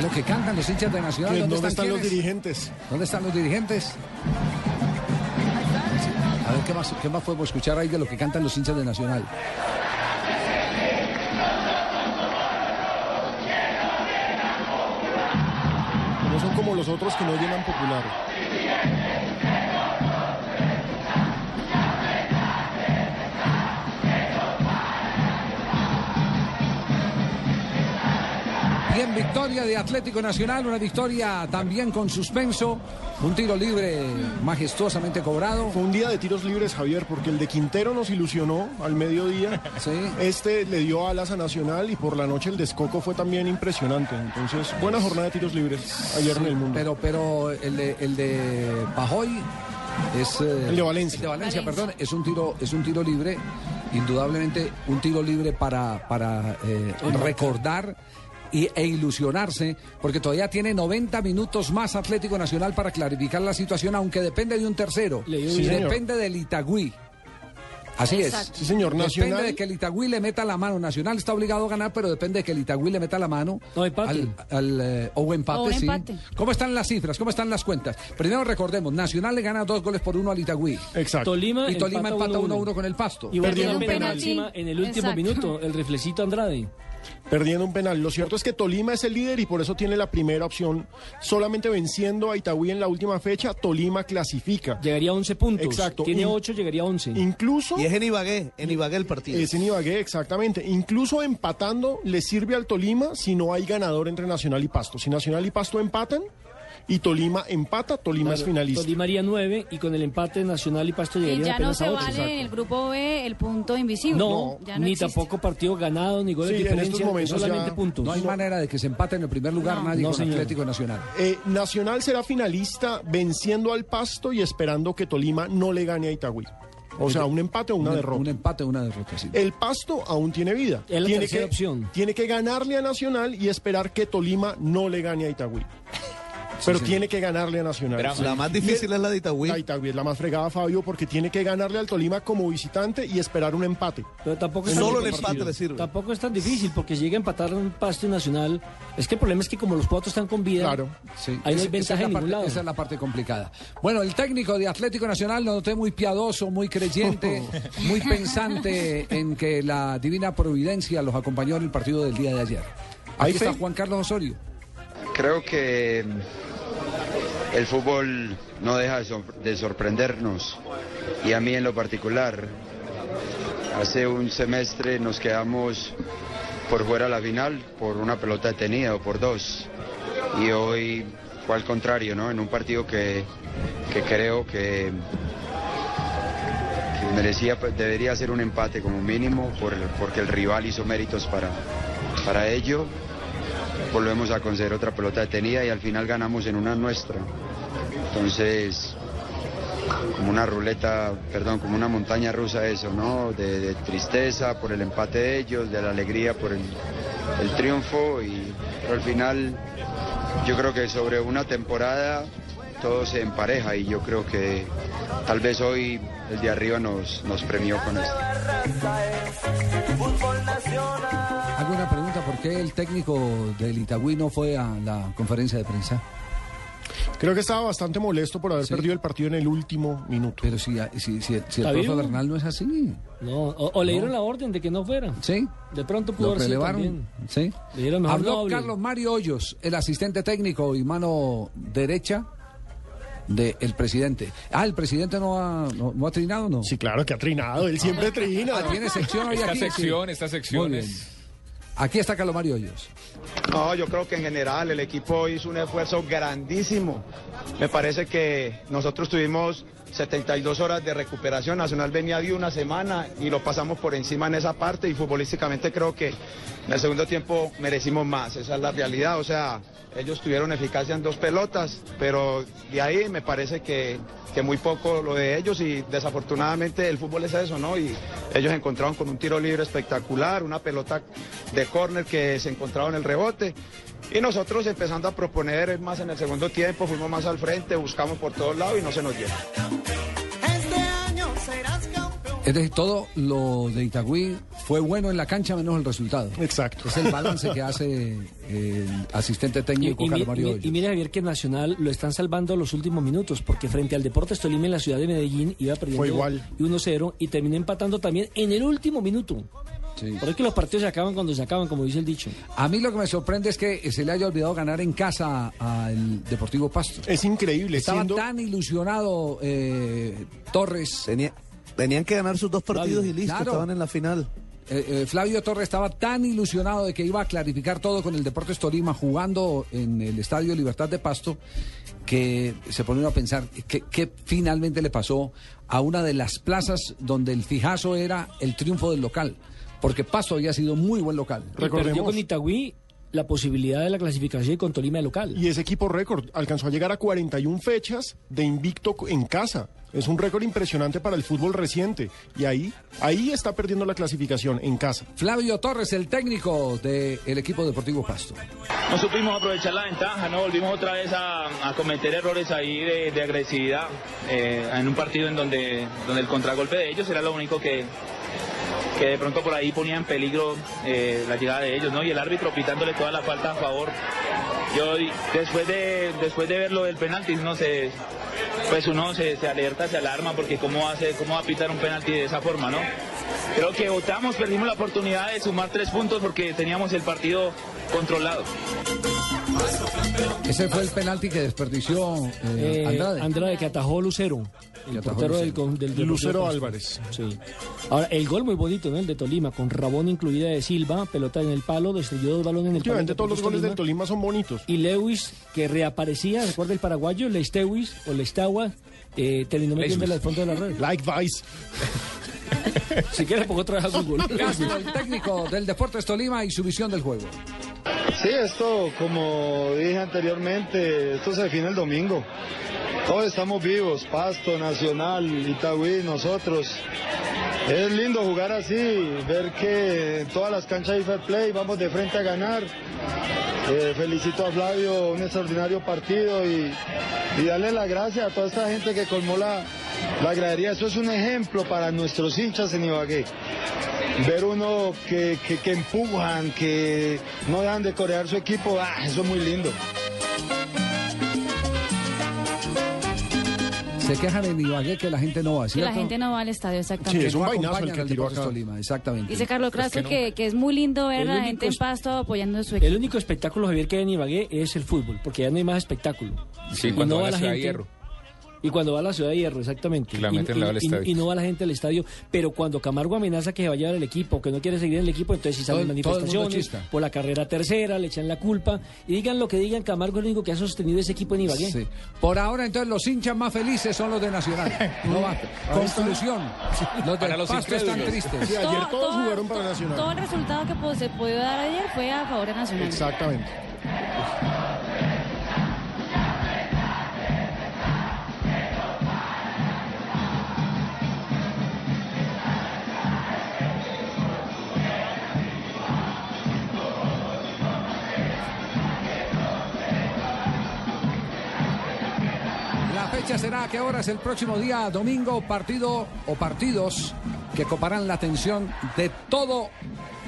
Es lo que cantan los hinchas de Nacional? ¿Que ¿Dónde, ¿Dónde están los quiénes? dirigentes? ¿Dónde están los dirigentes? A ver, ¿qué más, ¿qué más podemos escuchar ahí de lo que cantan los hinchas de Nacional? No son como los otros que no llenan popular. Victoria de Atlético Nacional, una victoria también con suspenso, un tiro libre majestuosamente cobrado. Fue un día de tiros libres, Javier, porque el de Quintero nos ilusionó al mediodía. Sí. Este le dio alas a Nacional y por la noche el descoco fue también impresionante. Entonces, buena jornada de tiros libres ayer en el mundo. Pero, pero el de, el de Pajoy es eh, El de Valencia. el de Valencia, perdón, es un tiro, es un tiro libre, indudablemente un tiro libre para, para eh, recordar y, e ilusionarse, porque todavía tiene 90 minutos más Atlético Nacional para clarificar la situación, aunque depende de un tercero. Sí, depende del Itagüí. Así Exacto. Sí, señor. Depende Nacional. de que el Itagüí le meta la mano. Nacional está obligado a ganar, pero depende de que el Itagüí le meta la mano. O empate. Al, al, eh, o empate, O sí. empate. ¿Cómo están las cifras? ¿Cómo están las cuentas? Primero recordemos, Nacional le gana dos goles por uno al Itagüí. Exacto. Tolima, Y Tolima empata 1-1 1-1 con el Pasto. Y Perdiendo Perdiendo un penalti. penalti en el último Exacto. minuto, el reflecito Andrade. Perdiendo un penal. Lo cierto es que Tolima es el líder y por eso tiene la primera opción. Solamente venciendo a Itagüí en la última fecha, Tolima clasifica. Llegaría a 11 puntos. Exacto. Tiene Y- 8, llegaría a 11. Incluso Y es en Ibagué, en Ibagué el partido. es en Ibagué, exactamente. Incluso empatando le sirve al Tolima si no hay ganador entre Nacional y Pasto. Si Nacional y Pasto empatan y Tolima empata, Tolima es finalista. Tolima haría 9 y con el empate Nacional y Pasto Y llegaría ya no se a 8. vale en el grupo B el punto invisible. No, ya no ni existe. tampoco partido ganado, ni goles Sí, de en estos diferencia, momentos solamente ya puntos. No hay manera de que se empate en el primer lugar No. nadie No, con señor. Atlético Nacional. Eh, Nacional será finalista venciendo al Pasto y esperando que Tolima no le gane a Itagüí. O sea, un empate o una un, derrota. un empate o una derrota, sí. El Pasto aún tiene vida. Es la tiene que, opción. Tiene que ganarle a Nacional y esperar que Tolima no le gane a Itagüí. Pero tiene que ganarle a Nacional. La más difícil es la de Itagüí. La Itagüí es la más fregada, Fabio, porque tiene que ganarle al Tolima como visitante y esperar un empate. Pero tampoco es tan Solo el difícil. empate le sirve. Tampoco es tan difícil porque si llega a empatar un Pasto Nacional. Es que el problema es que como los cuatro están con vida, Claro. Sí, ahí no hay es ventaja en ningún parte- lado. Esa es la parte complicada. Bueno, el técnico de Atlético Nacional lo noté muy piadoso, muy creyente, muy pensante en que la divina providencia los acompañó en el partido del día de ayer. ¿Hay Aquí está? Juan Carlos Osorio. Creo que el fútbol no deja de, sor- de sorprendernos y a mí en lo particular. Hace un semestre nos quedamos por fuera la final por una pelota detenida o por dos y hoy fue al contrario, ¿no? En un partido que, que creo que, que merecía, pues, debería ser un empate como mínimo por, porque el rival hizo méritos para, para ello volvemos a conceder otra pelota detenida y al final ganamos en una nuestra. Entonces, como una ruleta, perdón, como una montaña rusa eso, ¿no? De, tristeza por el empate de ellos, de la alegría por el, el triunfo y pero al final yo creo que sobre una temporada todo se empareja y yo creo que tal vez hoy el de arriba nos, nos premió con esto. ¿Por qué el técnico del Itagüí no fue a la conferencia de prensa? Creo que estaba bastante molesto por haber Sí. perdido el partido en el último minuto. Pero si, si, si, si el ¿Está profe vivo? Bernal no es así, No, o, o le dieron la orden de que no fuera. ¿sí? De pronto pudo Lo haber sido relevaron. ¿sí? Le dieron mejor Habló doble. Carlos Mario Hoyos, el asistente técnico y mano derecha del presidente. Ah, ¿el presidente no ha, no, no ha trinado no? Sí, claro que ha trinado, él siempre trina. Ah, ¿Tiene sección hoy Esta aquí? sección, Sí. esta sección Muy es- bien. Aquí está Carlos Mario Hoyos. No, yo creo que en general el equipo hizo un esfuerzo grandísimo. Me parece que nosotros tuvimos 72 horas de recuperación. Nacional venía de una semana y lo pasamos por encima en esa parte y futbolísticamente creo que en el segundo tiempo merecimos más. Esa es la realidad. O sea, ellos tuvieron eficacia en dos pelotas, pero de ahí me parece que, que muy poco lo de ellos y desafortunadamente el fútbol es eso, ¿no? Y ellos encontraron con un tiro libre espectacular, una pelota de córner que se encontraba en el rebote. Y nosotros empezando a proponer más en el segundo tiempo, fuimos más al frente, buscamos por todos lados y no se nos dio. Es decir, todo lo de Itagüí fue bueno en la cancha menos el resultado. Exacto. Es el balance que hace el asistente Y, técnico y Carlos Mario Hoyos. y mire Javier que Nacional lo están salvando los últimos minutos porque frente al Deportes Tolima en la ciudad de Medellín iba perdiendo Fue igual. 1-0 y terminó empatando también en el último minuto. Sí. Por eso es que los partidos se acaban cuando se acaban, como dice el dicho. A mí lo que me sorprende es que se le haya olvidado ganar en casa al Deportivo Pasto. Es increíble. Estaba siendo- tan ilusionado eh, Torres. Tenía- tenían que ganar sus dos partidos y listo, Claro. estaban en la final. Eh, eh, Flavio Torres estaba tan ilusionado de que iba a clarificar todo con el Deportes Tolima jugando en el Estadio Libertad de Pasto que se pone uno a pensar que finalmente le pasó a una de las plazas donde el fijazo era el triunfo del local, porque Pasto había sido muy buen local. Recordemos. con Itagüí la posibilidad de la clasificación y con Tolima de local. Y ese equipo récord alcanzó a llegar a 41 fechas de invicto en casa. Es un récord impresionante para el fútbol reciente. Y ahí, ahí está perdiendo la clasificación en casa. Flavio Torres, el técnico del equipo Deportivo Pasto. No supimos aprovechar la ventaja, no volvimos otra vez a, a cometer errores ahí de, de agresividad eh, en un partido en donde, donde el contragolpe de ellos era lo único que, que de pronto por ahí ponía en peligro eh, la llegada de ellos, ¿no? Y el árbitro pitándole toda la falta a favor. Yo después de después de ver lo del penalti, no sé, pues uno se, se alerta, se alarma porque cómo hace, cómo va a pitar un penalti de esa forma, ¿no? Creo que votamos, perdimos la oportunidad de sumar tres puntos porque teníamos el partido controlado. Ese fue el penalti que desperdició eh, Eh, Andrade. Andrade. que atajó Lucero, el portero del, Lucero. del. Álvarez. Sí. Ahora, el gol muy bonito, ¿no? El de Tolima, con Rabón incluida de Silva, pelota en el palo, destruyó dos balones en el palo. Todos los goles del Tolima. Son bonitos. Y Lewis, que reaparecía, recuerda el paraguayo, Leistewis o Leistawa, eh, terminó metiéndole al fondo de la red. Like Vice. Si quiere, pongo otra vez a Google. Castro, el técnico del Deportes Tolima y su visión del juego. Sí, esto, como dije anteriormente, esto se define el domingo. Todos estamos vivos, Pasto, Nacional, Itagüí, nosotros. Es lindo jugar así, ver que en todas las canchas hay fair play, vamos de frente a ganar. Eh, felicito a Flavio, un extraordinario partido y, darle las gracias a toda esta gente que colmó la, la gradería. Eso es un ejemplo para nuestros hinchas en Ibagué ver uno que, que, que empujan, que no dejan de corear su equipo, ah, eso es muy lindo. Se quejan en Ibagué que la gente no va, Que ¿cierto? la gente no va al estadio, exactamente. Sí, es un vainazo el que tiró acá. Tolima, exactamente. Dice Carlos Craso que, que es muy lindo ver El a la gente en pasto apoyando a su El equipo. único espectáculo, Javier, que hay en Ibagué es el fútbol, porque ya no hay más espectáculo. Sí, Y cuando no va a la gente- Hierro. Y cuando va a la ciudad de Hierro, exactamente. Que la Y- meten y, al del y- estadio. y no va la gente al estadio. Pero cuando Camargo amenaza que se va a llevar el equipo, que no quiere seguir en el equipo, entonces sí salen Todo- todo manifestaciones por la carrera tercera, le echan la culpa. Y digan lo que digan, Camargo es el único que ha sostenido ese equipo en Ibagué. Sí. Por ahora, entonces, los hinchas más felices son los de Nacional. No va. Conclusión. Los de Para los Pasto están tristes. Sí, ayer todos jugaron para Nacional. todo el resultado que pues, se pudo dar ayer fue a favor de Nacional. Exactamente. Fecha será a qué horas el próximo día, domingo, partido o partidos que coparán la atención de todo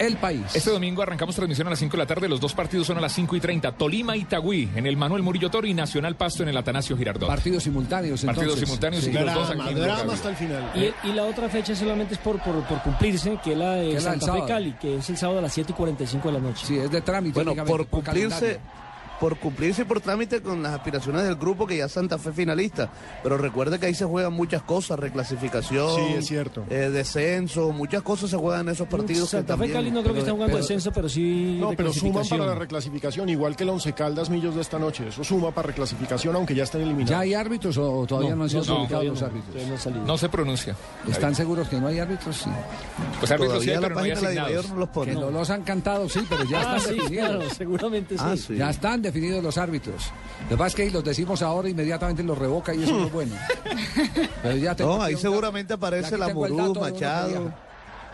el país. Este domingo arrancamos transmisión a las 5 de la tarde. Los dos partidos son a las 5 y 30. Tolima Itagüí en el Manuel Murillo Toro y Nacional Pasto en el Atanasio Girardot. Partidos simultáneos, Partidos entonces. simultáneos Sí. y los dos Drama, aquí drama hasta el final. Y, y la otra fecha solamente es por, por, por cumplirse, que es la de Que es Santa Fe. Cali, que es el sábado a las 7 y 45 de la noche. Sí, es de trámite. Bueno, por cumplirse, calendario. Por cumplirse y por trámite con las aspiraciones del grupo que ya Santa Fe finalista. Pero recuerde que ahí se juegan muchas cosas, reclasificación, Sí, es cierto. eh, descenso, muchas cosas se juegan en esos partidos. Santa que Fe también- Cali no creo que esté jugando pero- descenso, pero sí No, pero suman para la reclasificación, igual que el Once Caldas Millos de esta noche. Eso suma para reclasificación, aunque ya estén eliminados. ¿Ya hay árbitros o todavía no, han sido no, los árbitros? no se pronuncia. ¿Están seguros que no hay árbitros? Sí. Pues árbitros sí, pero no hay asignados. Que no los han cantado, sí, pero ya Ah, están sí, seguramente sí. Ah, sí. Ya están definidos los árbitros. Lo que pasa es que los decimos ahora, inmediatamente los revoca y eso no es bueno. Pero ya tengo No, ahí seguramente aparece la de que Machado.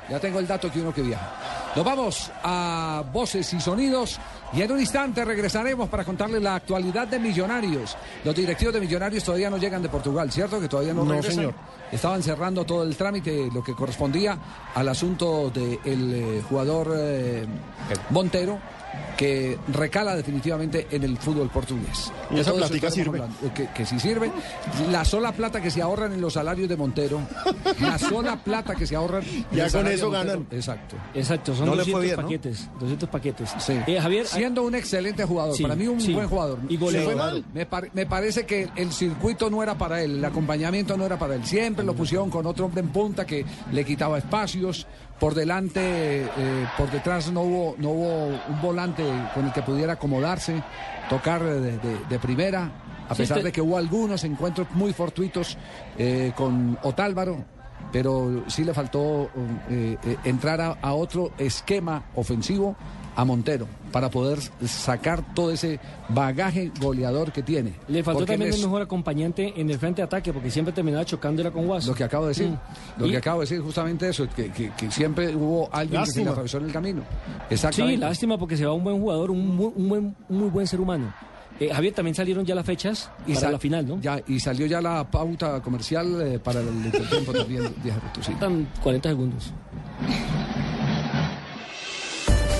Ya tengo el dato que uno que viaja. Nos vamos a voces y sonidos y en un instante regresaremos para contarles la actualidad de Millonarios. Los directivos de Millonarios todavía no llegan de Portugal, ¿cierto? Que todavía no, No, regresan. señor. Estaban cerrando todo el trámite, lo que correspondía al asunto del jugador eh, Montero, que recala definitivamente en el fútbol portugués. Y esa plática sirve. hablando. Que, que sí sirve. La sola plata que se ahorran en los salarios de Montero, la sola plata que se ahorran. en Ya con eso Montero. ganan. Exacto. Exacto, son No le 200 fue bien, ¿no? paquetes. 200 paquetes. Sí. Eh, Javier, Siendo un excelente jugador, Sí, para mí un sí. buen jugador. Y goleador. Sí, claro. me, par- me parece que el circuito no era para él, el acompañamiento no era para él. Siempre lo pusieron con otro hombre en punta que le quitaba espacios. Por delante, eh, por detrás no hubo, no hubo un volante con el que pudiera acomodarse, tocar de, de- de primera, a pesar de que hubo algunos encuentros muy fortuitos eh, con Otálvaro. Pero sí le faltó eh, eh, entrar a, a otro esquema ofensivo a Montero para poder sacar todo ese bagaje goleador que tiene. le faltó también él un mejor acompañante en el frente de ataque, porque siempre terminaba chocando era con Guas. Lo que acabo de decir, Mm. lo Y- que acabo de decir justamente eso, que, que- que siempre hubo alguien que se le atravesó en el camino. Sí, lástima porque se va un buen jugador, un, mu- un buen, muy buen ser humano. Eh, Javier, también salieron ya las fechas para sal- la final, ¿no? Ya, y salió ya la pauta comercial eh, para el intertiempo también, Díaz Roto, sí. Faltan 40 segundos.